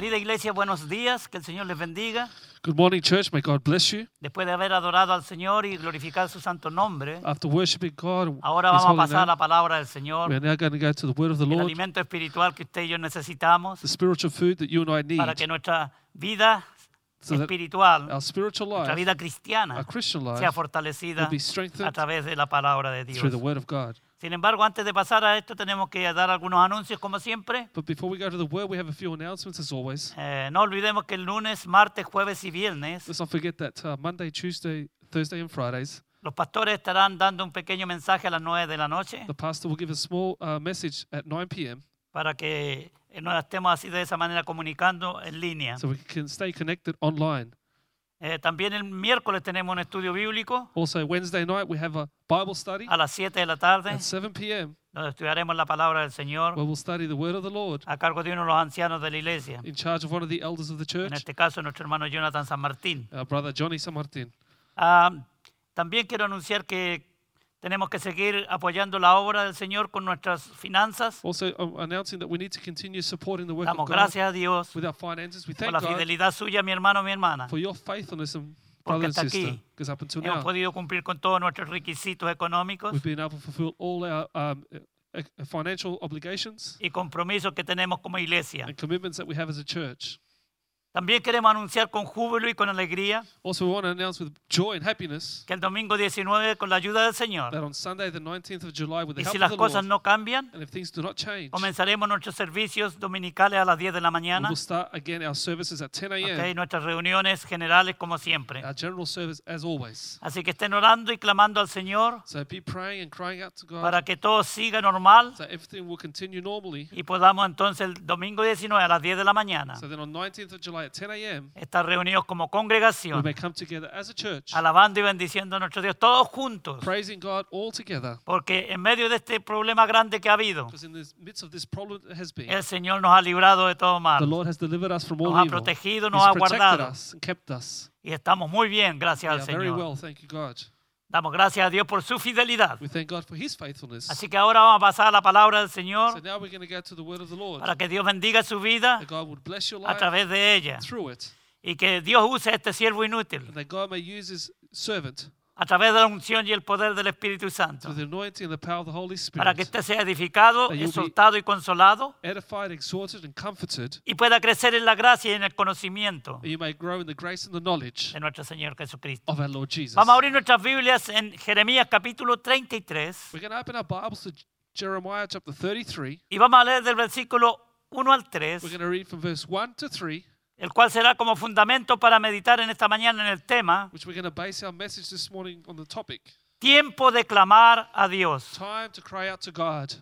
Queri- Querida iglesia, buenos días, que el Señor les bendiga. Good morning, church. May God bless you. Después de haber adorado al Señor y glorificar su santo nombre, After worshiping God, ahora His vamos a holy pasar a la name, palabra del we Señor, are now going to go to the word of the el Lord, alimento espiritual que usted y yo necesitamos the spiritual food that you and I need, para que nuestra vida so that espiritual, our spiritual nuestra life, vida cristiana, our Christian sea life, fortalecida will be a strengthened través de la palabra de Dios. through the word of God. Sin embargo, antes de pasar a esto, tenemos que dar algunos anuncios, como siempre. But before we go to the word, we have a few announcements as always. Eh, no olvidemos que el lunes, martes, jueves y viernes Let's not forget that uh, Monday, Tuesday, Thursday, and Fridays, los pastores estarán dando un pequeño mensaje a las 9 de la noche. the pastor will give a small uh, message at 9 p.m. para que eh, nos estemos así de esa manera comunicando en línea. so we can stay connected online. Eh, también el miércoles tenemos un estudio bíblico Also, Wednesday night, we have a Bible study a las 7 de la tarde, at 7 p.m. donde estudiaremos la palabra del Señor where we'll study the word of the Lord a cargo de uno de los ancianos de la iglesia, in charge of one of the elders of the en church, este caso nuestro hermano Jonathan San Martín. our brother Johnny San Martin. Ah, también quiero anunciar que tenemos que seguir apoyando la obra del Señor con nuestras finanzas. Also, um, announcing that we need to continue supporting the work Damos of God gracias a Dios with our finances. We por thank la God fidelidad suya, mi hermano, mi hermana. for your faithfulness and Porque brother and hasta sister. aquí Because up until Hemos now, podido cumplir con todos nuestros requisitos económicos we've been able to fulfill all our um, uh, uh, financial obligations y compromisos que tenemos como iglesia. and commitments that we have as a church. También queremos anunciar con júbilo y con alegría Also, we want to announce with joy and happiness que el domingo 19, con la ayuda del Señor, that on Sunday, the 19th of July, with the y help si of las the cosas Lord, no cambian, and if things do not change, comenzaremos nuestros servicios dominicales a las 10 de la we mañana, will start again our services at 10 a.m. ¿ok? nuestras reuniones generales como siempre. Our general service as always. Así que estén orando y clamando al Señor So be praying and crying out to God para que todo siga normal so everything will continue normally. y podamos entonces el domingo 19 a las 10 de la mañana So then on 19th of July at 10 a.m., estar reunidos como we congregación, may come together as a church, alabando y bendiciendo a nuestro Dios, todos juntos. praising God all together. Porque en medio de este problema grande que ha habido, Because in the midst of this problem that has been, el Señor nos ha librado de todo the mal. Lord has delivered us from Nos all ha protegido, He's nos ha guardado. us and kept us. Y estamos muy bien, gracias We al are very Señor. well, thank you, God. Damos gracias a Dios por su fidelidad. We thank God for His faithfulness. Así que ahora vamos a pasar a la palabra del So Señor now we're going to go to the word of the Lord. para que Dios bendiga su vida That God would bless your a life través de ella. through it. Y que Dios use a este siervo inútil And that God may use His servant a través de la unción y el poder del Espíritu Santo. Para que éste sea edificado, exhortado y consolado. edified, exhorted, and comforted, y pueda crecer en la gracia y en el conocimiento de nuestro Señor Jesucristo. Vamos a abrir nuestras Biblias en Jeremías capítulo 33 We're going to open our Bibles to Jeremiah chapter 33. y vamos a leer del versículo 1 al 3, We're going to read from verse 1 to 3, el cual será como fundamento para meditar en esta mañana en el tema which we're going to base our message this morning on the topic Tiempo de clamar a Dios. time to cry out to God.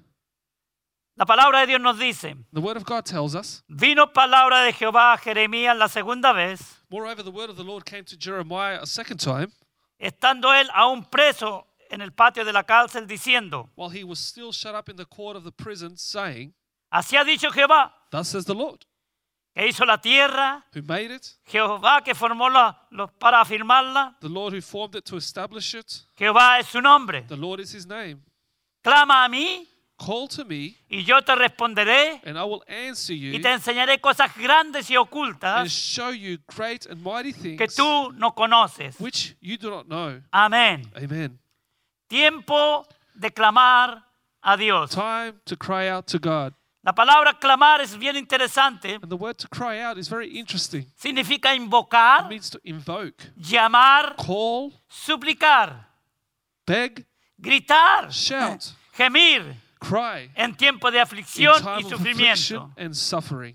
La palabra de Dios nos dice, The word of God tells us, vino palabra de Jehová a Jeremías la segunda vez, moreover, the word of the Lord came to Jeremiah a second time estando él aún preso en el patio de la cárcel, diciendo, while he was still shut up in the court of the prison, saying, así ha dicho Jehová, Thus says the Lord, que hizo la tierra, who made it, Jehová que formó la, para afirmarla, the Lord who formed it to establish it, Jehová es su nombre. the Lord is his name. Clama a mí Call to me, y yo te responderé and I will answer y you te enseñaré cosas grandes y and ocultas show you great and mighty que things tú no conoces. which you do not know. Amén. Amen. Tiempo de clamar a Dios. Time to cry out to God. La palabra clamar es bien interesante. And the word to cry out is very interesting. Significa It invocar, means to invoke, llamar, call, suplicar, beg, gritar, shout, gemir cry en tiempo de in aflicción y of sufrimiento. affliction and suffering.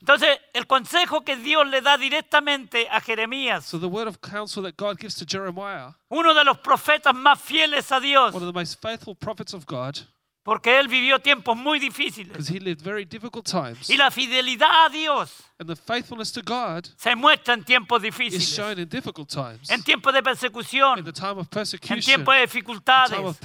Entonces, el consejo que Dios le da directamente a Jeremías, So the word of counsel that God gives to Jeremiah, uno de los profetas más fieles a Dios, one of the most faithful prophets of God, porque él vivió tiempos muy difíciles. because he lived very difficult times. Y la fidelidad a Dios And the faithfulness to God se muestra en tiempos is difíciles, shown in difficult times. en tiempos de In persecución, the time of en persecution, tiempos de in dificultades, time of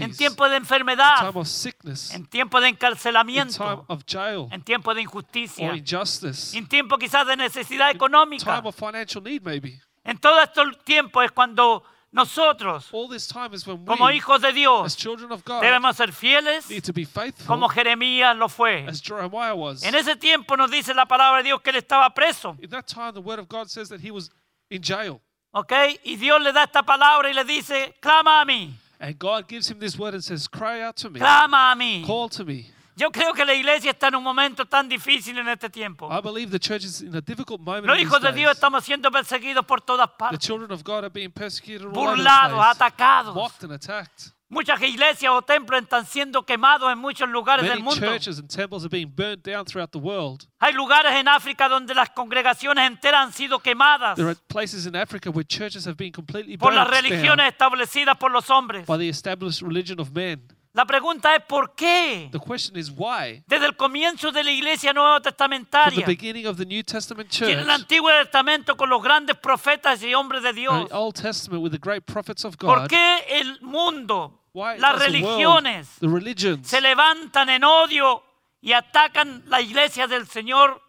en tiempos de in enfermedad, time of sickness, en tiempos de in time encarcelamiento, of jail en tiempos de or injusticia, injustice, en tiempos quizás de necesidad time económica. of financial need maybe. En todos estos tiempos es cuando nosotros, All this time is when como hijos de as Dios, children of God, debemos ser fieles need to be faithful como Jeremías lo fue. as Jeremiah was. En ese tiempo nos dice la palabra de Dios que él estaba preso, In that time, the word of God says that he was in jail. ¿ok? Y Dios le da esta palabra y le dice, clama a mí, And God gives him this word and says, Cry out to me, clama a mí. call to me. Yo creo que la iglesia está en un momento tan difícil en este tiempo. I believe the church is in a difficult moment. Los hijos de Dios estamos siendo perseguidos por todas The partes, children of God are being persecuted all the burlados, place, atacados. mocked and attacked. Muchas iglesias o templos están siendo quemados en muchos lugares del Many mundo. churches and temples are being burnt down throughout the world. Hay lugares en África donde las congregaciones enteras han sido quemadas There are places in Africa where churches have been completely por las burnt down religiones establecidas por los hombres. by the established religion of men. La pregunta es ¿por qué? The question is why? Desde el comienzo de la iglesia nueva From the testamentaria beginning of the New Testament church, el Antiguo Testamento con los grandes profetas y hombres de Dios, the Old Testament with the great prophets of ¿por God, qué el mundo, why las does the world, religiones the religions, se levantan en odio y atacan la iglesia del Señor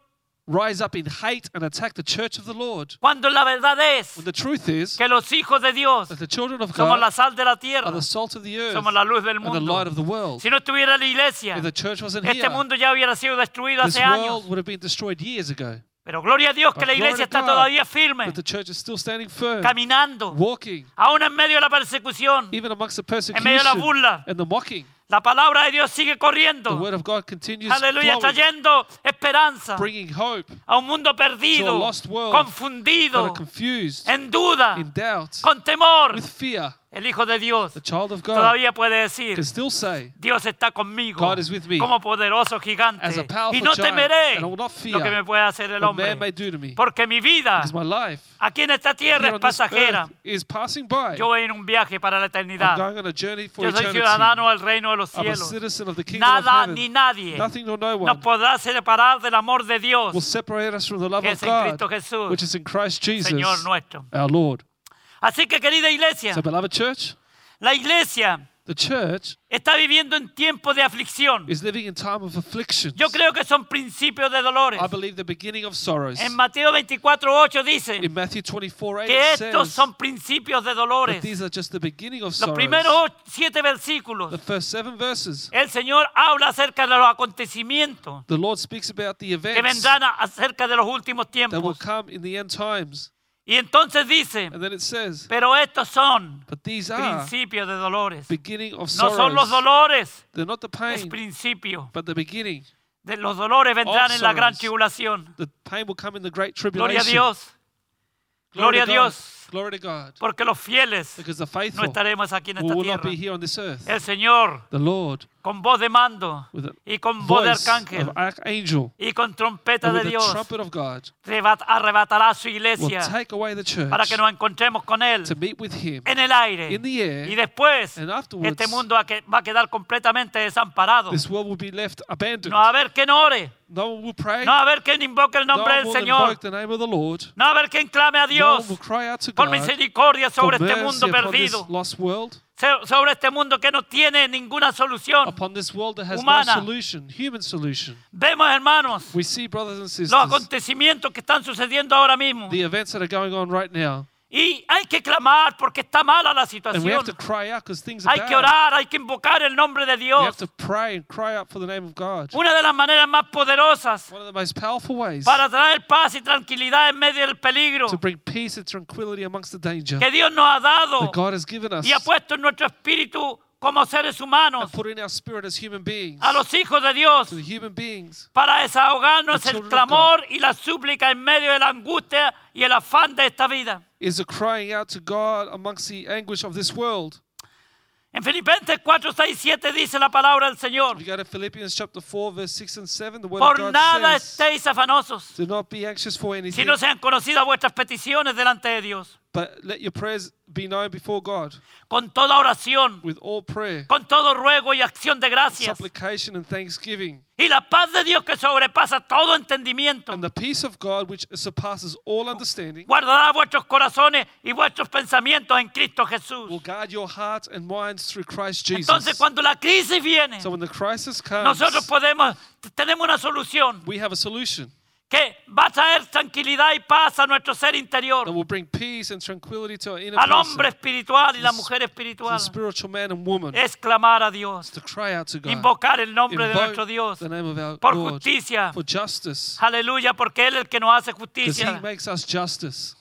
rise up in hate and attack the church of the Lord? cuando la verdad es When the truth is que los hijos de Dios that the children of somos la sal de la are tierra, the salt of the earth somos la luz del and the light of the world. Si no estuviera la iglesia, If the church wasn't este here, mundo ya hubiera sido destruido this hace años. world would have been destroyed years ago. Pero gloria a Dios que But la glory iglesia to está God todavía firme, But the church is still standing firm, caminando, walking, aún en medio de la persecución. even amongst the En medio de la persecution burla, and the mocking. La palabra de Dios sigue The corriendo. word of God continues Aleluya, trayendo esperanza hope a un mundo perdido, confundido, confused, en duda, in doubt, con temor. with fear. El Hijo de Dios The child of God todavía puede decir, say, Dios está conmigo me como poderoso gigante as a powerful y no giant, temeré not lo que me puede hacer el hombre me. porque mi vida life aquí en esta tierra es pasajera earth is passing by. yo voy en un viaje para la eternidad yo soy ciudadano del reino de los I'm a cielos citizen of the kingdom of nada heaven. ni nadie Nothing nor no nos one podrá separar del amor de Dios will separate us from the love que of es en God, Cristo Jesús which is in Christ Jesus, Señor nuestro our Lord. así que querida iglesia So, beloved church, la iglesia the church está viviendo en tiempos de aflicción is living in time of afflictions. yo creo que son principios de dolores I believe the beginning of sorrows. En Mateo 24:8 dice In Matthew 24 8 que estos says son principios de that dolores. these are just the beginning of Los sorrows. primeros siete versículos, The first seven verses, el Señor habla acerca de los acontecimientos the Lord speaks about the que events vendrán a- acerca de los últimos that will tiempos. come in the end times. Y entonces dice, And then it says, pero estos son principios de dolores. No son los dolores, the es pain, principio. but the beginning. De los dolores vendrán en la gran tribulación. The pain will come in the great Gloria a. Dios, gloria a Dios. Glory to God. porque los fieles no estaremos aquí en esta tierra. be here on this earth. El Señor The Lord, con voz de mando y con voz de arcángel y con trompeta de Dios arrebatará a su iglesia para que nos encontremos con Él en el aire. Y después este mundo va a quedar completamente desamparado. This world will be left abandoned. No va a haber quien ore, No one will pray. no va a haber quien invoque el No nombre one del Señor, invoke the name of the Lord. no va a haber quien clame a No Dios one will cry out to por misericordia sobre este mundo perdido, lost world, se- sobre este mundo que no tiene ninguna solución. upon this world that has Humana. no solution, human solution. Vemos, hermanos, We see, brothers and los sisters, acontecimientos que están sucediendo ahora mismo. the events that are going on right now. Y hay que clamar porque está mala la situación. have to cry out because things are Hay que bad. orar, hay que invocar el nombre de Dios. have to pray and cry out for the name of God. Una de las maneras más poderosas One of the most powerful ways para traer paz y tranquilidad en medio del peligro que Dios nos ha dado y ha puesto en nuestro espíritu como seres humanos and put in our spirit as human beings, a los hijos de Dios beings, para desahogarnos el clamor y la súplica en medio de la angustia y el afán de esta vida. is a crying out to God amongst the anguish of this world. En Filipenses 4, 6, 7 dice la palabra del Señor. If you go to Philippians chapter 4, verse 6 and 7, the word Por of God nada says, estéis afanosos, Do not be anxious for si anything, no sean conocidas vuestras peticiones delante de Dios. But let your prayers be known before God con toda oración, with all prayer, con todo ruego y acción de gracias. supplication, and thanksgiving. Y la paz de Dios que sobrepasa todo entendimiento And the peace of God, which surpasses all understanding, guardará vuestros corazones y vuestros pensamientos en Cristo Jesús. will guard your hearts and minds through Christ Jesus. Entonces cuando la crisis viene, So when the crisis comes, nosotros podemos, tenemos una solución we have a solution que va a traer tranquilidad y paz a nuestro ser that interior, will bring peace and tranquility to our inner al hombre espiritual y la mujer espiritual. the spiritual man and woman, Es clamar a Dios, to cry out to God, invocar el nombre de invoke nuestro Dios. the name of our por Lord. justicia. for justice, Aleluya, porque Él es el que nos hace because He justicia. makes us justice.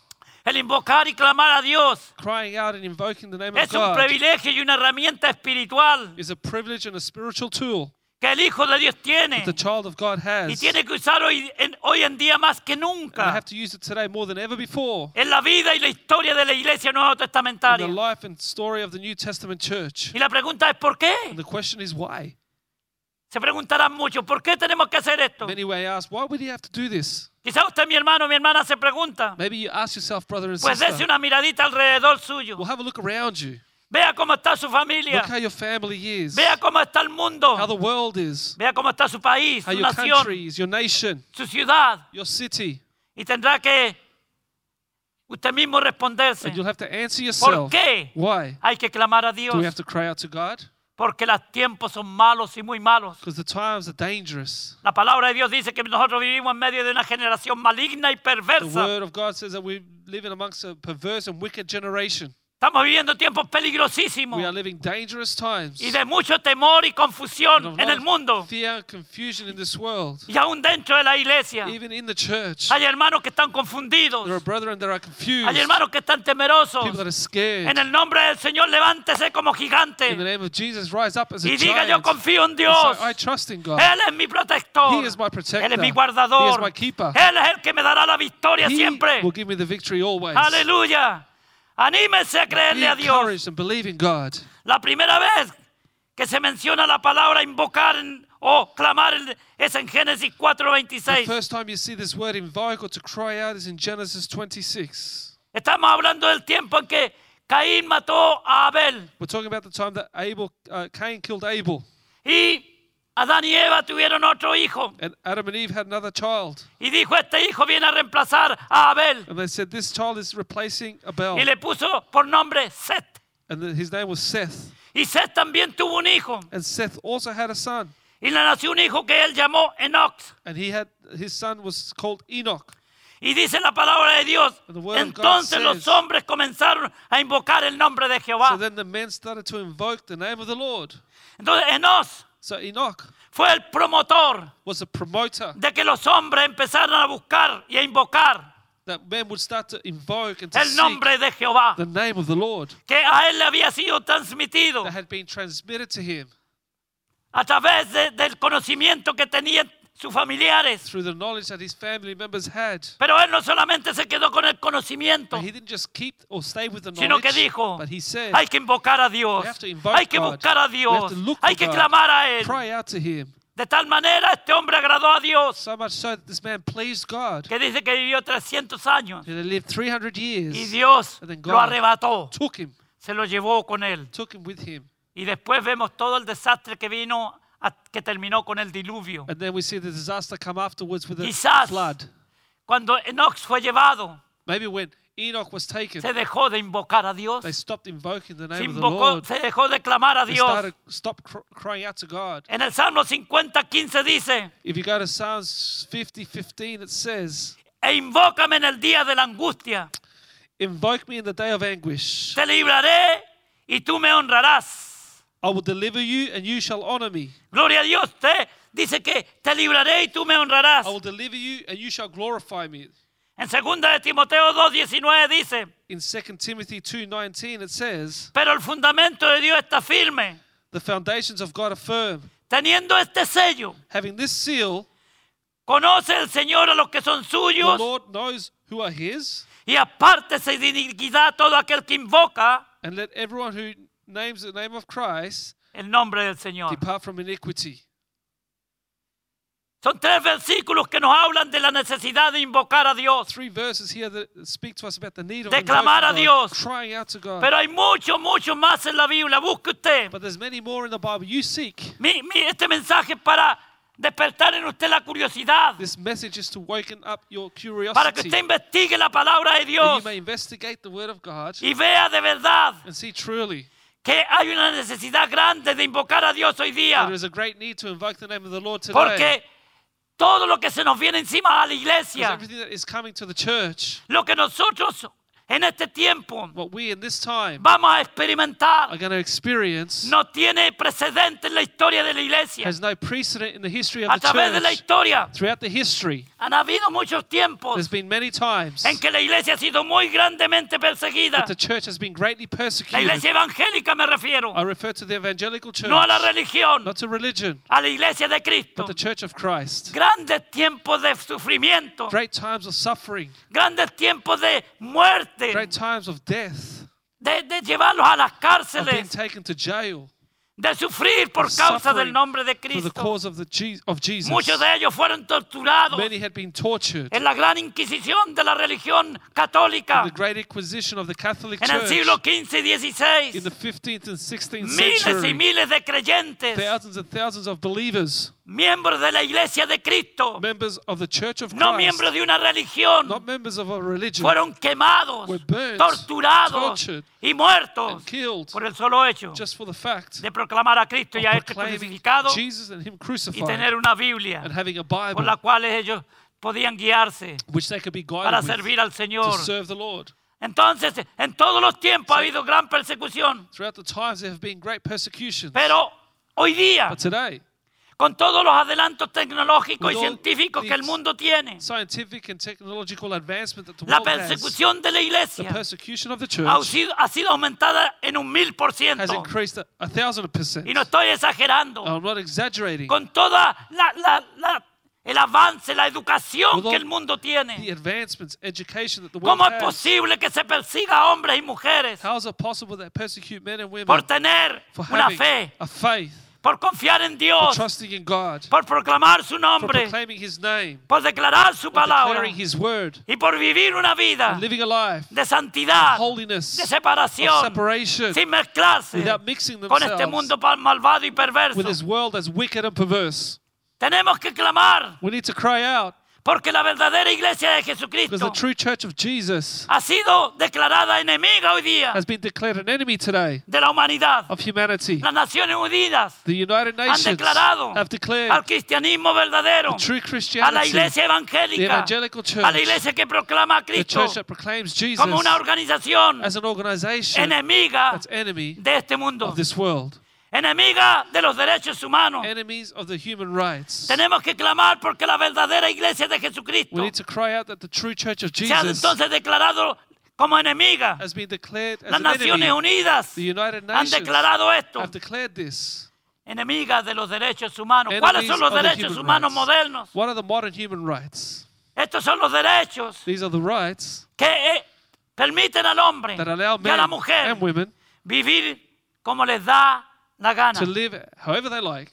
El invocar y clamar a Dios Crying out and invoking the name of es un God privilegio y una herramienta espiritual. is a privilege and a spiritual tool que el Hijo de Dios tiene that the child of God y has. tiene que usar hoy en, hoy en día más que And I nunca have to use it today more than ever before en la vida y la historia de la iglesia nueva in the testamentaria. life and story of the New Testament church. Y la pregunta es ¿por qué? And the question is why? Se preguntarán mucho, ¿por qué tenemos que hacer esto? Many may ask, why would he have to do this? Quizá usted, mi hermano, mi hermana, se pregunta. Maybe you ask yourself, brother and Pues dese sister, una miradita alrededor suyo. well, have a look around you. Vea cómo está su familia. Look how your family is, Vea cómo está el mundo. how the world is, Vea cómo está su país, how su your nación, country is, your nation, su ciudad. your city. Y tendrá que usted mismo responderse. And you'll have to answer ¿Por yourself. qué Why? hay que clamar a Do we have Dios? to cry out to God? Porque los tiempos son malos y muy malos. Because the times are dangerous. La palabra de Dios dice que nosotros vivimos en medio de una generación maligna y The perversa. word of God says that we live in amongst a perverse and wicked generation. Estamos viviendo tiempos peligrosísimos We are living dangerous times. y de mucho temor y confusión en el mundo Fear confusion in this world. y aún dentro de la iglesia. Even in the church. Hay hermanos que están confundidos. There are brethren that are confused. Hay hermanos que están temerosos. People that are scared. En el nombre del Señor, levántese como In the gigante name of Jesus, rise up as a y diga: Yo giant. confío en Dios. say, I trust in God. Él es mi protector. He is my protector. Él es mi He is guardador. my keeper. Él es el que me dará la victoria He siempre. will give me the victory always. Aleluya. Anímese a creerle a Dios. La primera vez que se menciona la palabra invocar en- o clamar es en Génesis The 4:26. first time you see this word invoke or to cry out is in Genesis 26. Estamos hablando del tiempo en que Caín mató a Abel We're talking about the time that Abel, uh, Cain killed Abel, y Adán y Eva tuvieron otro hijo and Adam and Eve had another child. y dijo este hijo viene a reemplazar a Abel And they said, This child is replacing Abel. y le puso por nombre Set. And his name was Seth. Y Set también tuvo un hijo And Seth also had a son. y le nació un hijo que él llamó Enoch. And he had his son was called Enoch. Y dice la palabra de Dios, And the word of God entonces los says- hombres comenzaron a invocar el nombre de So Jehová. then the men started to invoke the name of the Lord. Entonces Enoch So Enoch fue el promotor was a promoter de que los hombres empezaron a buscar y a invocar that men would start to invoke and to el nombre de Jehová, the name of the Lord que a él le había sido transmitido that had been transmitted to him a través de- del conocimiento que tenían sus familiares. through the knowledge that his family members had. Pero él no solamente se quedó con el conocimiento, But he didn't just keep or stay with the sino que knowledge, dijo, but he said, hay que invocar a Dios, We have to invoke hay que God. buscar a We Dios, to look hay for que God. clamar a Él. cry out to him. De tal manera este hombre agradó a Dios, So much so that this man pleased God. que dice que vivió 300 años He lived 300 y Dios And then lo arrebató, took him, se lo llevó con él. took him with him. Y después vemos todo el desastre que vino, que terminó con el diluvio. And then we see the disaster come afterwards with a Quizás flood. cuando Enoch fue llevado, Maybe when Enoch was taken, se dejó de invocar a Dios, they stopped invoking the se, name of the invocó, Lord. se dejó de clamar a They Dios. started stopped cr- crying out to God. En el Salmo 50, 15 dice, If you go to Psalms 50, 15, it says, e invócame en el día de la angustia, Invoke me in the day of anguish. te libraré y tú me honrarás. I will deliver you and you shall honor me. Gloria a Dios, te dice que te libraré y tú me honrarás. I will deliver you and you shall glorify me. En 2 de Timoteo 2:19 dice, In 2 Timothy 2:19 it says, pero el fundamento de Dios está firme, "The foundations of God are firm. teniendo este sello. Having this seal, Conoce el Señor a los que son the suyos Lord knows who are his, y apártese de iniquidad todo aquel que invoca and let everyone who names the name of Christ el nombre del Señor. depart from iniquity." Son tres versículos que nos hablan de la necesidad de invocar a Dios. Three verses here that speak to us about the need of De invoking clamar a God, Dios. crying out to God. Pero hay mucho, mucho más en la Biblia. Busque usted. but there's many more in the Bible. You seek. Mi- mi- este mensaje es para despertar en usted la curiosidad. This message is to waken up your Para que curiosity. usted investigue la palabra de that Dios you may investigate the Word of God y vea de verdad and see truly que hay una necesidad grande de invocar a Dios hoy día. there is a great need to invoke the name of the Lord today. Porque todo lo que se nos viene encima a la iglesia, everything that is coming to the church, lo que nosotros en este tiempo what we in this time vamos a are experimentar, going to experience, no tiene precedente en la historia de la iglesia. has no precedent in the history of A the través de la church. historia Throughout the history, han habido muchos tiempos there's been many times en que la iglesia ha sido muy grandemente perseguida. that the church has been greatly La persecuted. iglesia evangélica me refiero, I refer to the evangelical church, no a la religión, not to religion, a la iglesia de Cristo. but the church of Christ. Grandes tiempos de sufrimiento, Great times of suffering, grandes tiempos de muerte, great times of death, de, de llevarlos a las of being cárceles, taken to jail de sufrir por of causa del nombre de for the Cristo. cause of the Je- of Jesus. Muchos de ellos fueron torturados Many had been tortured en la gran inquisición de la religión católica in the great inquisition of the Catholic en el Church siglo XV y XVI. in the 15th and 16th Miles y century. miles de creyentes, Thousands and thousands of believers, miembros de la iglesia de Cristo, members of the Church of no Christ, miembros de una religión, not members of a religion, fueron quemados, were burnt, torturados tortured, y muertos and killed por el solo hecho just for the fact de proclamar a Cristo y a este crucificado Jesus and Him y crucified tener una Biblia and having a por Bible la cual ellos podían guiarse which they could be para guided with servir al to Señor. serve the Lord. Entonces, en todos los tiempos ha habido gran persecución, Throughout the times, there have been great persecutions. pero hoy día, But today, con todos los adelantos tecnológicos y científicos que el mundo tiene, la persecución de la iglesia ha sido, ha sido aumentada en un mil por ciento. Y no estoy exagerando. Con toda la, la- la- el avance, la educación que el mundo The tiene. advancements, education that the world ¿Cómo es posible que se persiga a hombres y mujeres How is it possible that persecute men and women por tener una fe, a faith, por confiar en for Dios, trusting in God, por proclamar su nombre, proclaiming His name, por declarar su palabra declaring His word, y por vivir una vida and living a life de santidad, holiness, de separación, sin mezclarse without mixing con este mundo malvado y perverso. Tenemos que clamar We need to cry out porque la verdadera iglesia de because Jesucristo the true church of Jesus ha sido declarada enemiga hoy día has been declared an enemy today de la humanidad. of humanity. Las Naciones Unidas The United han Nations declarado have declared al cristianismo verdadero, true a la Christianity, iglesia the evangélica, evangelical a la church, iglesia que proclama a the Cristo church that proclaims Jesus como una organización as an organization enemiga that's enemy de este mundo, of this world, enemiga de los derechos humanos. enemies of the human rights. Tenemos que clamar porque la verdadera iglesia de Jesucristo We need to cry out that the true church of se ha Jesus entonces declarado como enemiga. has been declared as Las an Naciones enemy. Unidas The United han Nations declarado esto, have declared this. enemiga de los derechos humanos. ¿Cuáles son los Enemies of the derechos human humanos rights. modernos? What are the modern human rights? Estos son los derechos These are the rights que eh, permiten al hombre that allow y a la mujer and women vivir como les da la gana. to live however they like.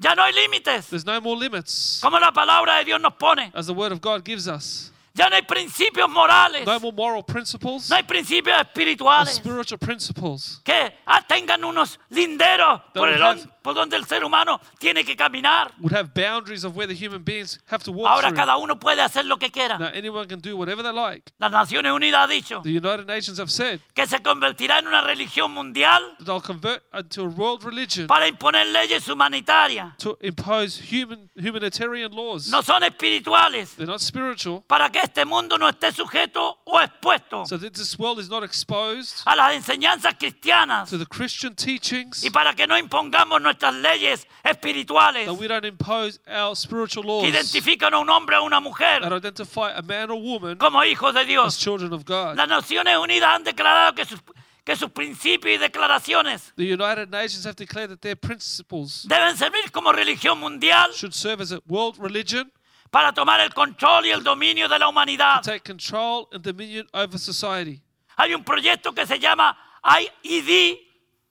Ya no hay límites, There's no more limits como la palabra de Dios nos pone. as the word of God gives us. Ya no hay principios morales, No more moral principles no hay principios or espirituales spiritual principles que ah, tengan unos linderos por, would el have- por donde el ser humano tiene que caminar. would have boundaries of where the human beings have to walk Ahora through. cada uno puede hacer lo que quiera. Now anyone can do whatever they like. Las Naciones Unidas ha dicho The United Nations have said que se convertirá en una religión mundial that they'll convert into a world religion para imponer leyes humanitarias. to impose human humanitarian laws. No son espirituales They're not spiritual, para que este mundo no esté sujeto o expuesto so that this world is not exposed a las enseñanzas cristianas to the Christian teachings, y para que no impongamos nuestras leyes espirituales that we don't impose our spiritual que laws identifican a un hombre o una mujer that identify a man or woman como hijos de as Dios. children of God. Las Naciones Unidas han declarado que sus, que sus principios y declaraciones The United Nations have declared that their principles deben servir como religión mundial should serve as a world religion para tomar el control y el dominio de la humanidad. to take control and dominion over society. Hay un proyecto que se llama IED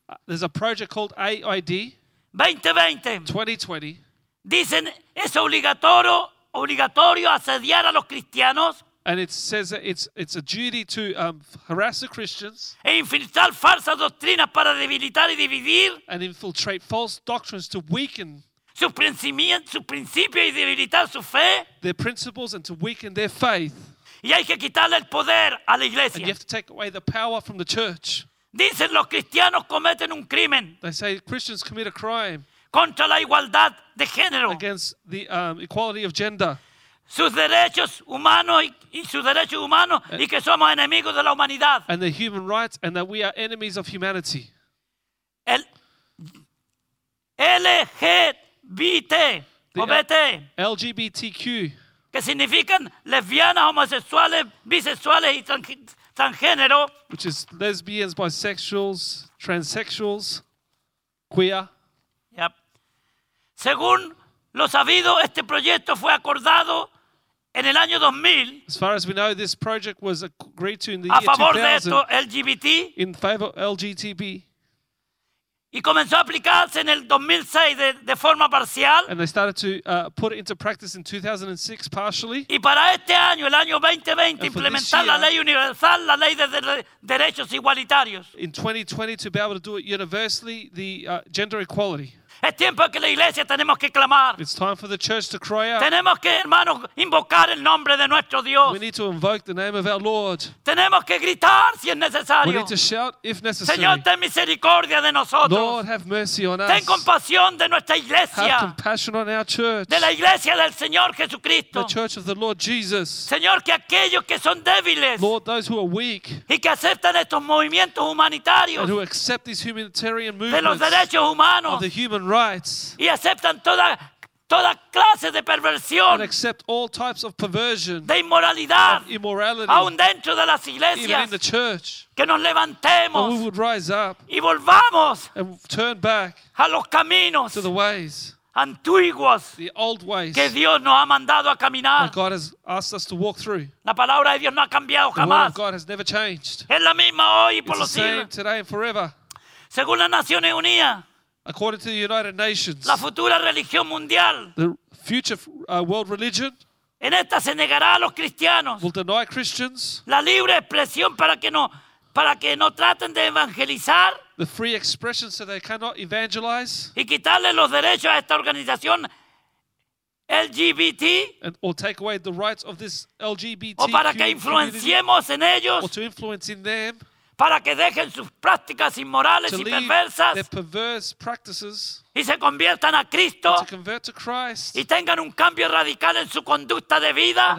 Uh, There's a project called AID 2020 2020 dicen es obligatorio, obligatorio asediar a los cristianos And it says that it's, it's a duty to um, harass the Christians e infiltrar falsas doctrinas para debilitar y dividir and infiltrate false doctrines to weaken sus principien- sus principios y debilitar su fe. their principles and to weaken their faith. Y hay que quitarle el poder a la And you iglesia. have to take away the power from the church. Dicen los cristianos cometen un crimen They say Christians commit a crime contra la igualdad de género, against the um, equality of gender sus derechos humanos y, y sus derechos humanos y que somos enemigos de la humanidad. and their human rights and that we are enemies of humanity. El LGBT o The- BT, LGBTQ, que significan lesbianas, homosexuales, bisexuales y tran- transgénero, which is lesbians, bisexuals, transsexuals, queer. Yep. Según lo sabido, este proyecto fue acordado en el año 2000 As far as we know, this project was agreed to in the a year favor de 2000 esto LGBT in favor LGTB. Y comenzó a aplicarse en el 2006 de, de forma parcial. And they started to uh, put it into practice in 2006 partially. Y para este año, el año 2020, And for implementar la year- ley universal, la ley de, de- derechos igualitarios. In 2020, to be able to do it universally, the uh, gender equality. Es tiempo que la iglesia tenemos que clamar. It's time for the church to cry out. Tenemos que, hermanos, invocar el nombre de nuestro Dios. We need to invoke the name of our Lord. Tenemos que gritar si es We necesario. need to shout if necessary. Señor, ten misericordia de nosotros. Lord, have mercy on Ten us. compasión de nuestra Have iglesia, compassion on our church, de la iglesia del Señor the Jesucristo. church of the Lord Jesus. Señor, que aquellos que son débiles Lord, those who are weak y que aceptan estos movimientos humanitarios and who accept these humanitarian de los movements derechos of humanos the human rights y aceptan toda, toda clase de and perversión, accept all types of perversion, de inmoralidad, of immorality, aún dentro de las even in iglesias, the church. que nos And we levantemos would rise up y volvamos and turn back a los caminos to the ways, antiguos the old ways que Dios nos ha mandado a caminar. that God has asked us to walk through. La palabra de Dios no ha cambiado The word jamás. of God has never changed. Es la misma hoy y por It's the los same siglos. today and forever. Según las Naciones Unidas, According to the United Nations, la futura religión mundial, the future uh, world religion en esta se negará a los cristianos will deny Christians la libre expresión para que no, para que no traten de evangelizar the free expression so they cannot evangelize y quitarle los derechos a esta organización LGBT and, or take away the rights of this LGBT o para que influenciemos en or ellos to influence in them para que dejen sus prácticas inmorales y perversas y se conviertan a Cristo y tengan un cambio radical en su conducta de vida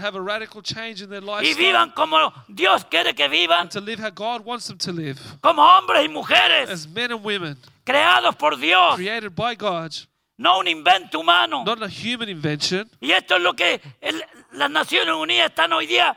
y vivan como Dios quiere que vivan, and to live how God wants them to live como hombres y mujeres as men and women creados por Dios, created by God, no un invento humano. not a human invention. Y esto es lo que el- las Naciones Unidas están hoy día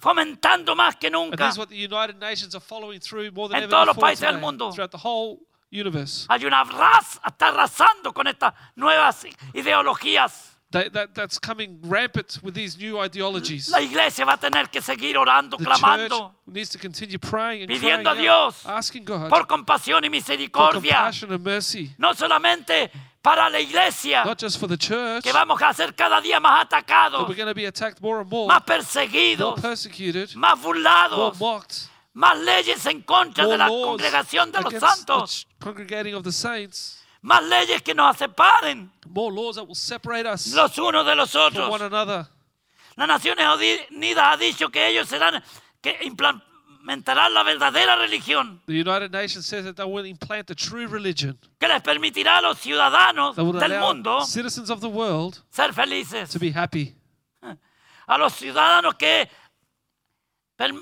fomentando más que And nunca. this is what the United Nations are following through more than En todos los países del mundo. throughout the whole universe. Hay una raza, está arrasando con estas nuevas ideologías. That, that, that's coming rampant with these new ideologies. La iglesia va a tener que seguir orando, The church clamando needs to continue praying and Pidiendo crying a out, Dios asking God por compasión y for misericordia. compassion and mercy, No solamente para la iglesia, not just for the church, que vamos a ser cada día más atacados, we're going to be attacked more and more, más more perseguidos, persecuted, más more burlados, mocked, más leyes en contra de la congregación de los the santos, ch- congregating of the saints, más leyes que nos separen more laws that will separate us los unos de los from one otros. another. Las Naciones Unidas ha dicho que ellos serán que implementarán la verdadera religión The United Nations says that they will implant the true religion que les permitirá a los ciudadanos that will del allow mundo citizens of the world ser felices. to be happy. A los ciudadanos que per-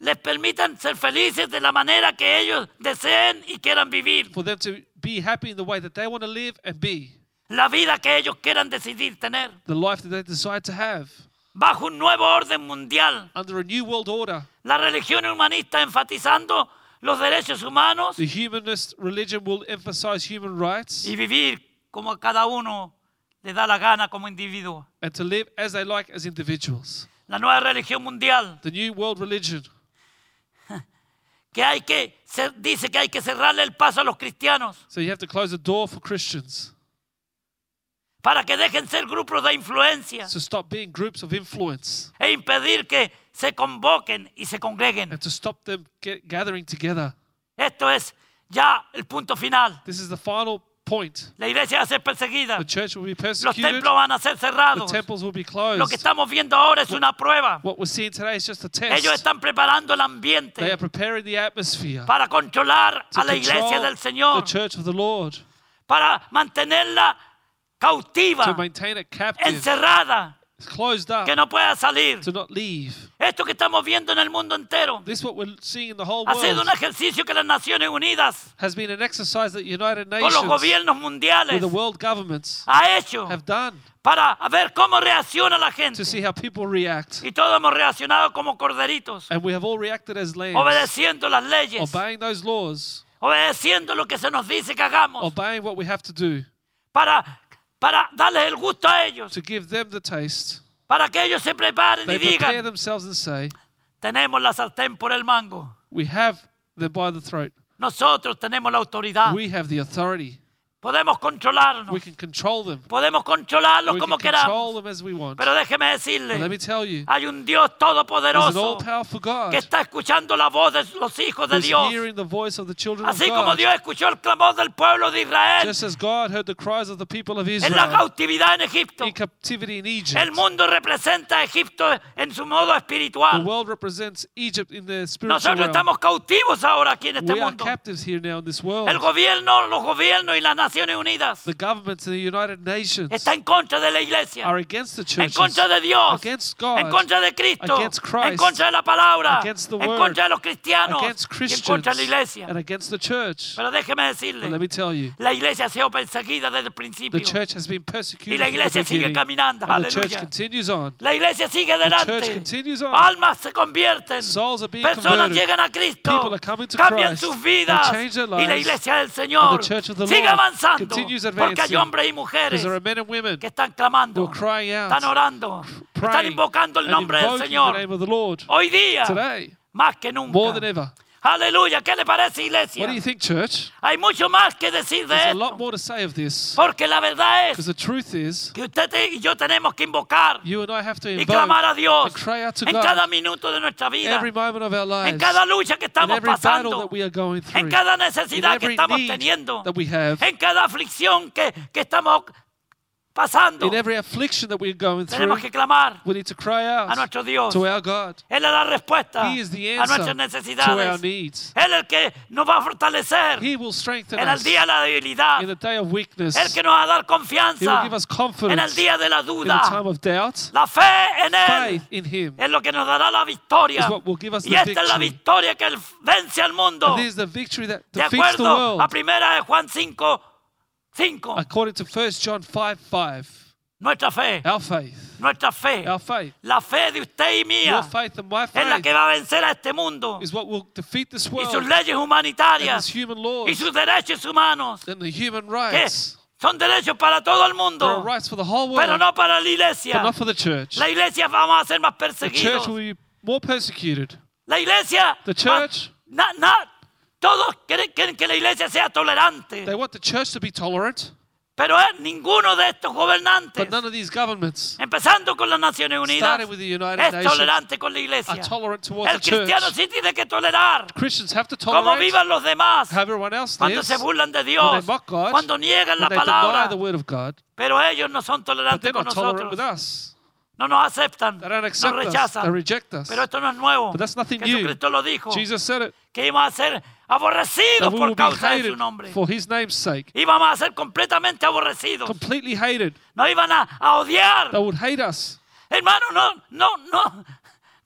les permitan ser felices de la manera que ellos deseen y quieran vivir. for them to be happy in the way that they want to live and be, La vida que ellos quieran decidir tener. the life that they decide to have, Bajo un nuevo orden mundial. under a new world order. La religión humanista enfatizando los derechos humanos The humanist religion will emphasize human rights y vivir como a cada uno le da la gana como individuo. and to live as they like as individuals. La nueva religión mundial The new world religion que hay que dice que hay que cerrarle el paso a los cristianos So you have to close the door for Christians para que dejen ser grupos de influencia to stop being groups of influence e impedir que se convoquen y se congreguen. and to stop them gathering together. Esto es ya el punto final. This is the final point. La iglesia va a ser perseguida. The church will be Los persecuted, templos van a ser the cerrados. temples will be Lo que closed. estamos viendo ahora es una prueba. What we're seeing today is just a Ellos test. están preparando el They ambiente are preparing the atmosphere para controlar to a la iglesia del the Señor, church of the Lord, para mantenerla cautiva, to maintain it captive, encerrada, closed up, que no pueda salir. to not leave. Esto que estamos viendo en el mundo entero This is what we're seeing in the whole ha sido world. un ejercicio que las Naciones Unidas, Has been an exercise that United con los Nations, gobiernos with mundiales, the world governments, ha hecho have done para ver cómo reacciona la gente. to see how people react. Y todos hemos reaccionado como corderitos, And we have all reacted as lambs, obedeciendo las leyes, obeying those laws, obedeciendo lo que se nos dice que hagamos, obeying what we have to do para, para darles el gusto a ellos, to give them the taste. para que ellos se preparen They y prepare digan, themselves and say, tenemos la sartén por el mango, We have them by the throat. nosotros tenemos la autoridad, We have the authority. Podemos controlarnos, We can control them. podemos controlarlos We como can control queramos, them as we want. pero déjeme But let decirle, me tell you, hay un Dios todopoderoso God que está escuchando la voz de los hijos de Dios, hearing the voice of the children of así como God. Dios escuchó el clamor del pueblo de Israel Just as God heard the cries of the people of en la Israel cautividad en Egipto. in captivity in El Egypt. mundo representa a Egipto en su modo The espiritual. world represents Egypt in the spiritual Nosotros realm. estamos cautivos ahora aquí en este We are mundo. captives here now in this world. El gobierno, los gobiernos y las Naciones Unidas The governments and the United Nations está en contra de la iglesia, are against the en churches, contra de Dios, against God, en contra de Cristo, against Christ, en contra de la palabra, against the en word, contra de los cristianos against y en Christians, contra de la iglesia. and against the church. Pero déjeme let me tell you, la iglesia ha sido perseguida desde el principio. the church has been Y persecuted la iglesia sigue caminando. and the church continues on. La iglesia sigue church adelante. continues on. Almas se convierten. Souls are being Personas converted. llegan a Cristo. People are coming to Cambian Christ. sus They vidas. change their Y la lives. iglesia del Señor of sigue Lord avanzando. Porque hay hombres y mujeres que están clamando. Están orando. Están invocando el nombre del Señor. Hoy día, más que nunca. Aleluya. ¿Qué le parece, iglesia? What do you think, church? Hay mucho más que decir de There's a esto. lot more to say of this. Porque la verdad Because es the truth is, que usted y yo tenemos que invocar you and I have to y invoke clamar a Dios and cry out to en cada God minuto de nuestra vida, every moment of our en lives, cada lucha que in estamos every battle pasando, that we are going en through, cada in necesidad que every estamos need teniendo, that we have, en cada aflicción que, que estamos pasando. in every affliction that we're going through. Tenemos que clamar We need to cry a out nuestro Dios. to our God. Él es la respuesta He is the a answer nuestras to our necesidades. needs. Él es el que nos va a fortalecer He will strengthen en el us día de la debilidad. in the day of weakness. El que nos va a dar He will confianza give us en el confidence in día de la the duda. time of doubt. La fe en Él Faith in Him es lo que nos dará la victoria. is what will give us Y the esta es la victory. victoria que Él vence al mundo. And this is the victory that De defeats the acuerdo world. a primera de Juan 5, 5. According to 1 John 5 5. Nuestra fe, Our faith. nuestra fe, Our faith. la fe de usted y Your mía faith and my es la faith que va a vencer a este mundo is what will defeat this y world sus leyes and humanitarias its human y laws sus derechos humanos and the human rights. son derechos para todo el mundo, rights for the whole pero world, no para la but iglesia. not for the church. La iglesia vamos a ser más The church perseguidos. will be more persecuted. La iglesia, The church- na- na- todos quieren, quieren que la iglesia sea tolerante, They want the church to be tolerant, pero es ninguno de estos gobernantes, but none of these governments, empezando con las Naciones Unidas, starting with the United es Nations, tolerante con la iglesia. are tolerant towards El the church. cristiano sí tiene que tolerar Christians have to como tolerate vivan los demás how everyone else cuando lives se when burlan de Dios, they mock God, cuando niegan la they deny palabra, the word of God, pero ellos no son tolerantes con tolerant with nosotros, us. no nos aceptan, They don't nos accept us. They rechazan. reject us. Pero esto no es nuevo. But that's nothing new. Jesucristo lo dijo, Jesus said it. que íbamos a ser aborrecidos por causa de su nombre. for his name's sake. Íbamos a ser completamente aborrecidos. Completely hated. Nos iban a, a odiar. They would hate us. Hermano, no, no, no,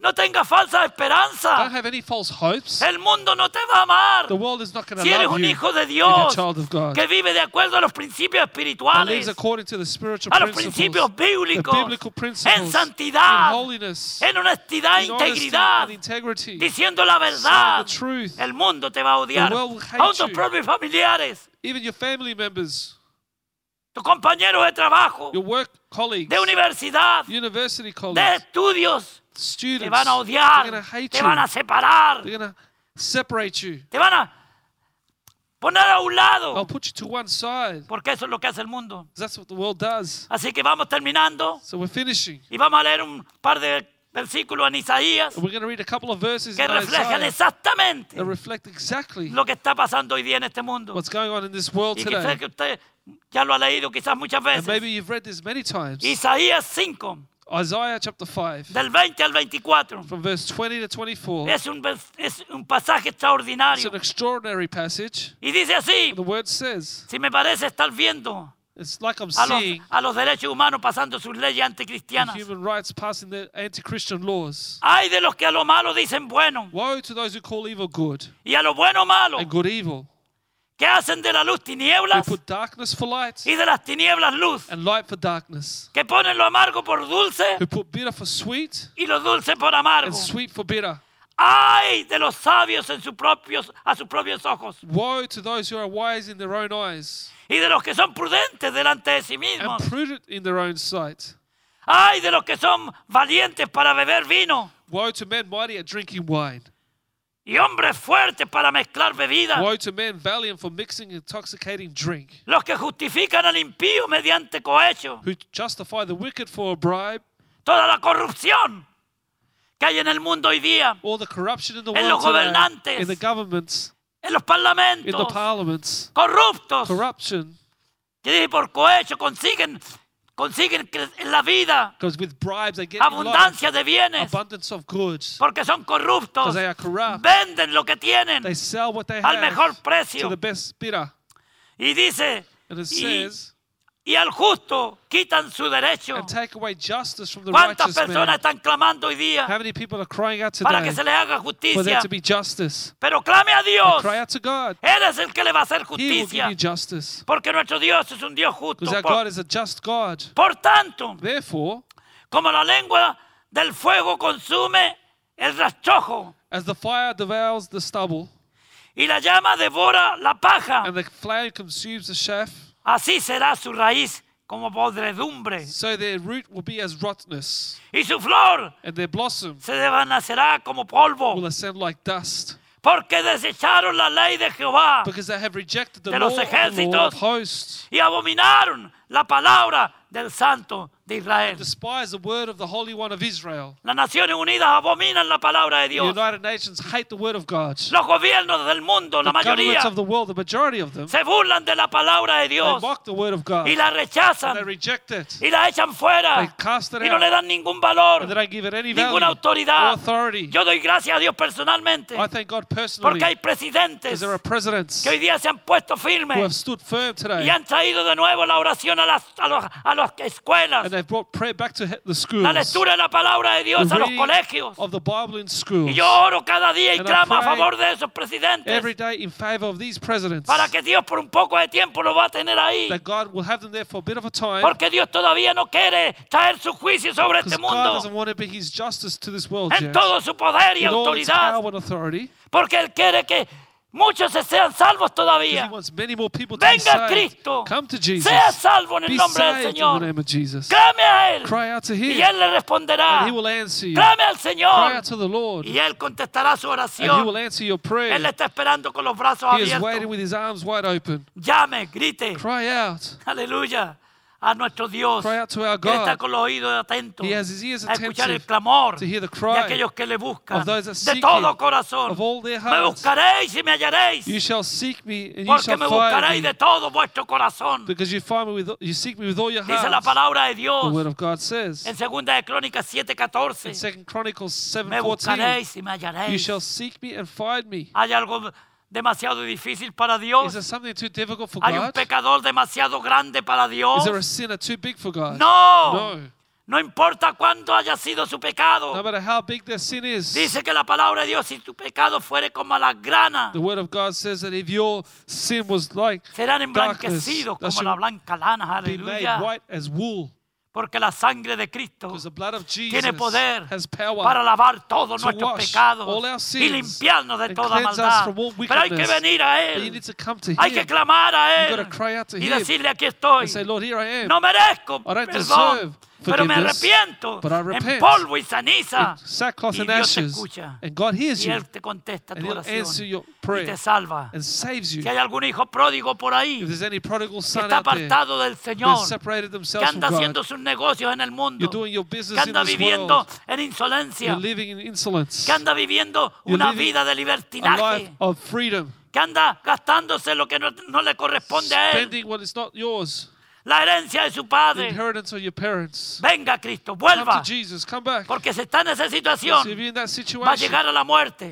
no tenga falsa Don't esperanza. have any false hopes. El mundo no te va a amar. The world is not going Si to eres love un hijo de Dios child of God. que vive de acuerdo a los principios espirituales, according to the spiritual a los principios the bíblicos, biblical en principles, in santidad, holiness, en honestidad, in honesty integridad, and integrity, diciendo la verdad. the truth. El mundo te va a odiar. The Aún tus propios familiares, Even your family members, tus compañeros de trabajo, your work colleagues, de universidad, university de colleagues, estudios, students, te van a they're odiar, going to hate te you. van a separar, They're going to separate you. te van a... poner a un lado, I'll put you to one side. porque eso es lo que hace el mundo. That's what the world does. Así que vamos terminando So we're finishing. y vamos a leer un par de versículos en Isaías we're going to read a couple of verses que in reflejan Isaiah exactamente that reflect exactly lo que está pasando hoy día en este mundo. what's going on in this world Y quizás today. que usted ya lo ha leído quizás muchas And veces. maybe you've read this many times. Isaías 5, Isaiah chapter 5, del 20 al 24. from verse 20 to 24. Es un, vers- es un pasaje It's extraordinario. an extraordinary passage. Y dice así, The word says, si me parece estar viendo it's like I'm a los, seeing a los derechos humanos pasando sus leyes the anticristianas. human rights passing their anti-Christian laws. Hay de los que a lo malo dicen bueno Woe to those who call evil good y a lo bueno malo, and good evil, que hacen de la luz who tinieblas put darkness for light y de las tinieblas luz, and light for darkness, que ponen lo amargo por dulce who put bitter for sweet y lo dulce por amargo. and sweet for bitter. Ay de los sabios en sus propios, a sus propios ojos Woe to those who are wise in their own eyes y de los que son prudentes delante de sí and mismos. prudent in their own sight. Ay de los que son valientes para beber vino Woe to men mighty at drinking wine. Y hombres fuertes para mezclar bebidas. Woe to men valiant for mixing intoxicating drink, Los que justifican al impío mediante cohecho. who justify the wicked for a bribe, Toda la corrupción que hay en el mundo hoy día, all the corruption in the En world los today, gobernantes. in the governments, en los in the parlamentos, parliaments, corruptos, corruption, que por cohecho consiguen, consiguen la vida because with bribes they get abundancia de bienes, abundance of goods, porque son corruptos, because they are corrupt. venden lo que tienen They sell what they al mejor have to precio. the best. Y dice, y, says, y al justo quitan su derecho. and take away justice from the ¿Cuántas personas man. están clamando hoy día How many people are crying out para que se les haga for justicia? there to be justice? Pero clame a Dios. cry out to God. Él es el que le va a hacer He will give justicia. you justice. Porque nuestro Dios es un Dios justo. Because our Por, God is a just God. por tanto, Therefore, como la lengua del fuego consume el rastrojo as the fire devours the stubble y la llama devora la paja, and the flame consumes the chaff, así será su raíz como podredumbre so their root will be as rottenness, y su flor and their blossom se desvanecerá como polvo. will ascend like dust. Porque desecharon la ley de Jehová Because they have rejected the De law los of the Lord ejércitos. of hosts, y abominaron la palabra del Santo de Israel. despise the word of the Holy One of Israel. Las Naciones Unidas abominan la palabra de The Dios. United Nations hate the word of God. Los gobiernos del mundo, la The mayoría, of the world, the majority of them, se burlan de la palabra de they Dios mock the word of God. y la they rechazan reject it. y la echan fuera They cast it y no le dan ningún valor, And they don't give it any ninguna or autoridad. authority. Yo doy gracias a Dios personalmente I thank God personally porque hay presidentes there are presidents que hoy día se han puesto who have firmes stood firm today y han traído de nuevo la oración a las, a los- a las escuelas, they've brought prayer back to he- the la schools, lectura de la palabra de Dios the a los colegios. of the Bible in schools, Y yo oro cada día y And clamo a favor de esos presidentes every day in favor of these presidents, para que Dios por un poco de tiempo lo va a tener ahí. that God will have them there for a bit of a time Porque Dios todavía no quiere traer su juicio sobre because este God mundo doesn't want to be His justice to this world en yet. todo su poder y With all its autoridad. power and authority, Porque Él quiere que muchos se sean salvos todavía. Venga saved. Cristo. Sea salvo en el nombre del saved in the Señor. name of Jesus. Clame a Él Cry out to y Él le responderá. and He will answer you. Clame al Cry Señor out to the Lord, y Él contestará su and He oración. will answer your Él le está esperando con los brazos He is waiting abiertos. with His arms wide open. Llame, grite. Cry out. Aleluya. A nuestro Dios. Cry out to our Él está God. con los oídos atentos He has his ears a escuchar el attentive clamor to hear the de cry aquellos que le buscan of those that de seek todo him corazón. of all their Me hearts. buscaréis y me hallaréis, You shall seek me and you porque shall me find buscaréis me de todo vuestro corazón. because you find me with you seek me with all your Dice la heart. palabra de The Dios word of God says en segunda de Crónicas in 7:14. Second Chronicles Me 7:14, buscaréis y me you hallaréis. shall seek me and find me. ¿Hay algo demasiado difícil para Is Dios? there something too difficult for ¿Hay un God? pecador demasiado grande para Dios? Is there a sinner too big for God? No. No. No importa cuánto haya sido su pecado. No matter how big their sin is, Dice que la palabra de Dios, si tu pecado fuere como la grana, the word of God says that if your sin was like serán darkness, emblanquecidos that como la blanca lana. be made Aleluya. white as wool, Porque la sangre de Cristo tiene poder para lavar todos to nuestros pecados y limpiarnos de toda maldad. Pero hay que venir a Él. Hay que clamar a Él y decirle aquí estoy. No merezco perdón. Pero me arrepiento en polvo y ceniza. sackcloth Y and Dios te ashes, escucha. and God hears Y you Él te contesta tu oración y prayer te salva. and saves you. Si hay algún hijo pródigo por ahí If there's any prodigal que está apartado del Señor, que anda haciendo sus negocios en el mundo, you're doing your que anda viviendo world, en insolencia, you're living in insolence, que anda viviendo You're una vida de a life libertinaje, of freedom, que anda gastándose lo que no, no le corresponde a él, la herencia de su the padre. inheritance of your parents. Venga Cristo, Come vuelva, to Jesus, come back. porque si está en esa situación, you're in that va a situation, llegar a la muerte.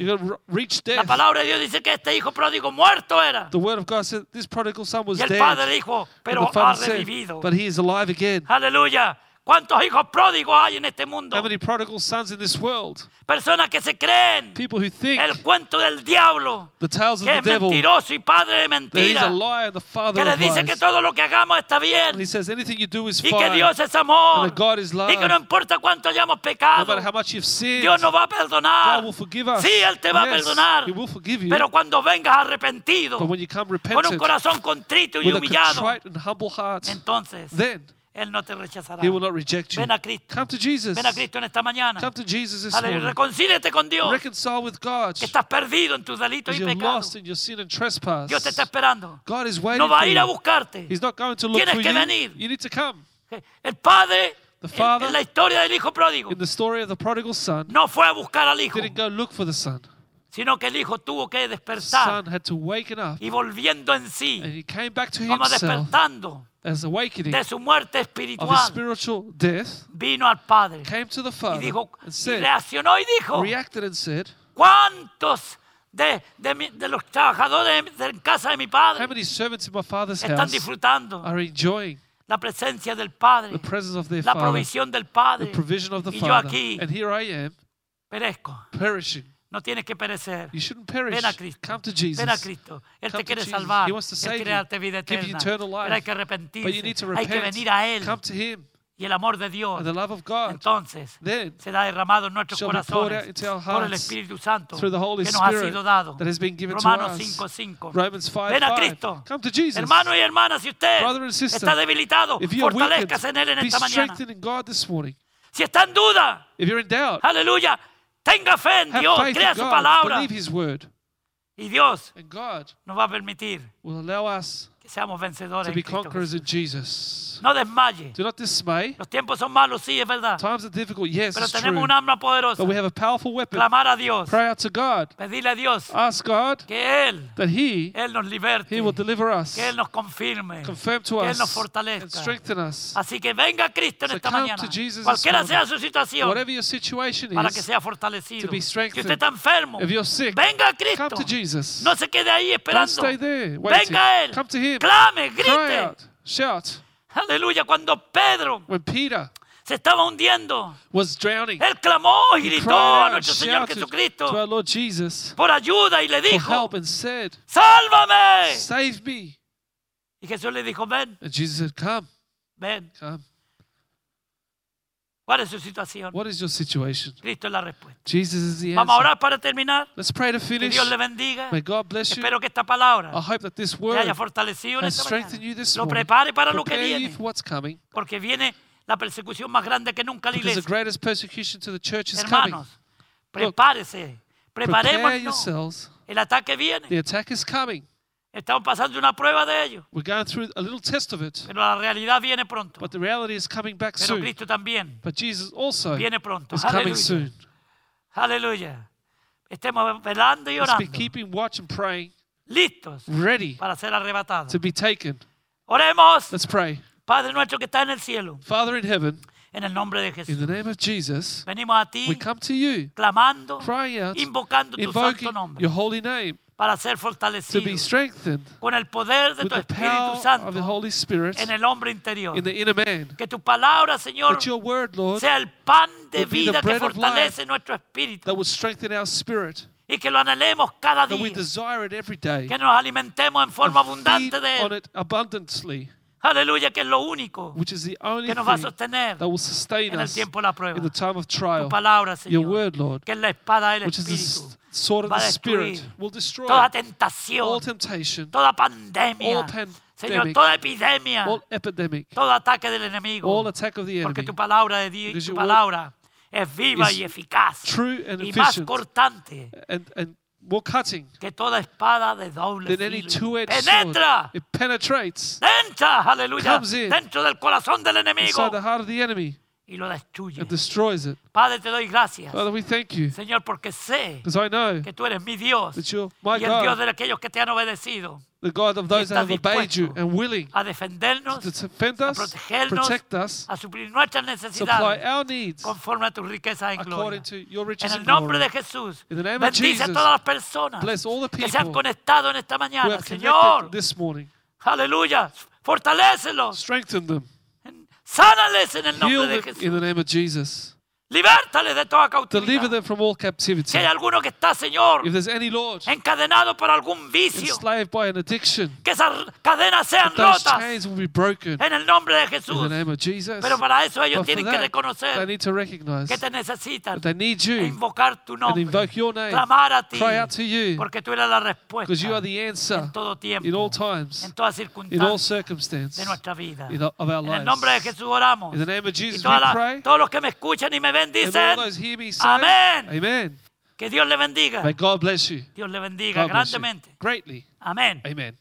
reach La death. palabra de Dios dice que este hijo pródigo muerto era. The word of God said this prodigal son was Y el dead. padre dijo, pero the ha said, revivido. but he is alive again. Aleluya. ¿Cuántos hijos pródigos hay en este mundo? How many prodigal sons in this world? Personas que se creen People who think el cuento del diablo, the tales of que the es devil, mentiroso y padre de mentira, a liar and the father que le of dice que todo lo que hagamos está And bien he says anything you do is y que fine. Dios es amor And that God is love. y que no importa cuánto hayamos No pecado, matter how much you've sinned, Dios nos va a God perdonar. will forgive us. Sí, Él te va a perdonar. He will forgive you. Pero cuando vengas arrepentido, But when you come con un corazón contrito y with a humillado, contrite and humble heart, entonces then Él no te rechazará. He will not reject you. Ven a Cristo. Come to Jesus. Ven a Cristo en esta mañana. Come to Jesus this morning. Reconcíliate con Dios. Reconcile with God. Que estás perdido en tus delitos y pecados. Dios te está esperando. God is waiting No va a ir a buscarte. He's not going to look Tienes for que you. venir. You need to come. El padre, The en- father- en la historia del hijo pródigo, In the story of the prodigal son, no fue a buscar al hijo, didn't go look for the son. sino que el hijo tuvo que despertar son had to waken up y volviendo en sí, and he came back to como despertando as awakening de su muerte of his espiritual, spiritual death, vino al padre came to the y father dijo, and y said, reaccionó y dijo, reacted and said, ¿cuántos de, de mi- de los trabajadores de, de casa de mi How padre many servants in my father's están house disfrutando are enjoying la presencia del padre, the presence of their la father, provisión del the padre? provision of the Y yo father? aquí And here I am, Perezco. perishing. No tienes que perecer. You shouldn't perish. Ven a Cristo. Come to Jesus. Ven a Cristo. Él Come te quiere salvar. He wants to Él save quiere you, darte vida give you eterna. eternal Pero hay life. que But you arrepentirse. need to Hay que repent. venir a Él. Come to Him. Y el amor de Dios And the love of God entonces then será derramado en nuestros corazones por el Espíritu Santo through the Holy que nos ha sido dado. that has been given Romanos us. 5:5. Romans 5, Ven a 5. Cristo. Come to Jesus. Hermano y hermana, si usted sister, está debilitado, fortalezcase en Él en esta mañana. strengthened in God this morning. Si está en duda, aleluya, tenga fe en Dios, faith crea in su God. palabra. Believe His word. Y Dios And God nos va a permitir will allow us que seamos vencedores. to en be Cristo conquerors Jesús. in Jesus. No desmaye. Do not dismay. Los tiempos son malos, sí, es verdad. Times are difficult, yes, Pero it's tenemos true. un arma poderosa. But we have a powerful weapon. Clamar a Dios. Pray out to God. Pedirle a Dios Ask God que Él, that He Él nos liberte. He will deliver us, Que Él nos confirme. confirm to que Él us, nos and fortalezca. strengthen us. Así que venga Cristo en So esta come mañana. to Jesus this Cualquiera sea su situación. Whatever your situation Para que is, sea fortalecido. to be Si strengthened. usted está enfermo, if you're sick, venga a come Cristo. to Jesus. No se quede ahí Don't esperando. stay there waiting. Venga a Él. Come to Him. Clame, Cry grite. out. Shout. Aleluya. Cuando Pedro When Peter se estaba hundiendo, was drowning, él clamó y gritó a nuestro Señor shouted to Jesucristo our Lord Jesus por ayuda y le dijo, help and said, sálvame. Save me. Y Jesús le dijo, ven, And Jesus said, Come, ven. come. ¿Cuál es su situación? What is your situation? Cristo es la respuesta. Jesus is the Vamos a answer. orar para terminar. Let's pray to Que finish. Dios le bendiga. May God bless you. Espero que esta palabra I hope that this le word haya fortalecido en has esta strengthened you mañana. this Lo morning. prepare para lo que Prepare you viene. for what's coming. Porque viene la persecución más grande que nunca la Because the iglesia. greatest persecution to the church is coming. Hermanos, prepárese. Prepare Preparémonos. yourselves. El ataque viene. The attack is coming. Estamos pasando una prueba de ello. We're going through a little test of it. Pero la realidad viene pronto. But the reality is coming back Pero soon. Cristo también But Jesus also viene pronto. is coming soon. Aleluya. Estemos velando y Let's be orando. keeping watch and praying, Listos ready para ser arrebatados. to be taken. Oremos. Let's pray. Padre nuestro que está en el cielo. Father in heaven, En el nombre de in Jesús. the name of Jesus, Venimos a ti we come to you, clamando, crying out, invocando tu invoking santo nombre your holy name para ser to be fortalecidos strengthened con el poder de tu Espíritu Santo Spirit en el hombre interior. in the inner man. Que tu palabra, Señor, word, Lord, sea el pan de vida que fortalece nuestro espíritu that will strengthen our spirit, y que lo anhelemos cada día. desire it every day, Que nos alimentemos en forma abundante de Él. Aleluya, que es lo único which is the only que nos va a sostener en el tiempo de la prueba. in the time of Tu palabra, Your Señor, word, Lord, que es la espada del Espíritu, sword of the Spirit, will destroy toda all tentación, temptation, toda all pandemia, pan- Señor, toda epidemia, all epidemic, todo ataque del enemigo. all attack of the Porque enemy, tu palabra de Dios, tu palabra es viva y eficaz true and y más cortante and, and more cutting que toda espada de doble than any filo. two-edged Penetra, sword. It penetrates entra, aleluya, comes in dentro del corazón del enemigo inside the heart of the enemy y lo destruye. and destroys it. Padre, te doy gracias, Father, we thank you Señor, porque sé I know que tú eres mi Dios that you're my y el Dios God, de aquellos que te han obedecido the God of those that have obeyed you and willing a defendernos, to defend a us, protegernos, protect us, a suplir nuestras supply necesidades our needs conforme a tu riqueza en gloria. to your riches En el nombre de Jesús, In the name of bendice a Jesus, todas las personas bless all the que se han people conectado en esta mañana. have Señor, connected this morning. aleluya, fortalécelos, Strengthen them. Sánales en el Heal nombre de them in Jesús. the name of Jesus. De toda Deliver cautividad. them from all captivity. Si hay alguno que está, Señor, If there's any Lord encadenado por algún vicio, enslaved by an addiction, que esas cadenas sean those rotas chains will be broken en el nombre de in the Jesús. name of Jesus. Pero para eso ellos But for tienen que that, they reconocer need to recognize que te necesitan that they need e you invocar tu and nombre, invoke your name, clamar a ti, cry out to you, porque tú eres la because you are respuesta the answer en todo tiempo, in all times, en toda in all circunstancia de nuestra vida. in of our En el nombre de. Jesús oramos. In the name of Y Jesus, we pray. todos los que me escuchan y me ven And all those hear me say, Amén. Amen. que Dios le bendiga. May God bless you. Dios le bendiga God grandemente. greatly. Amén. Amen.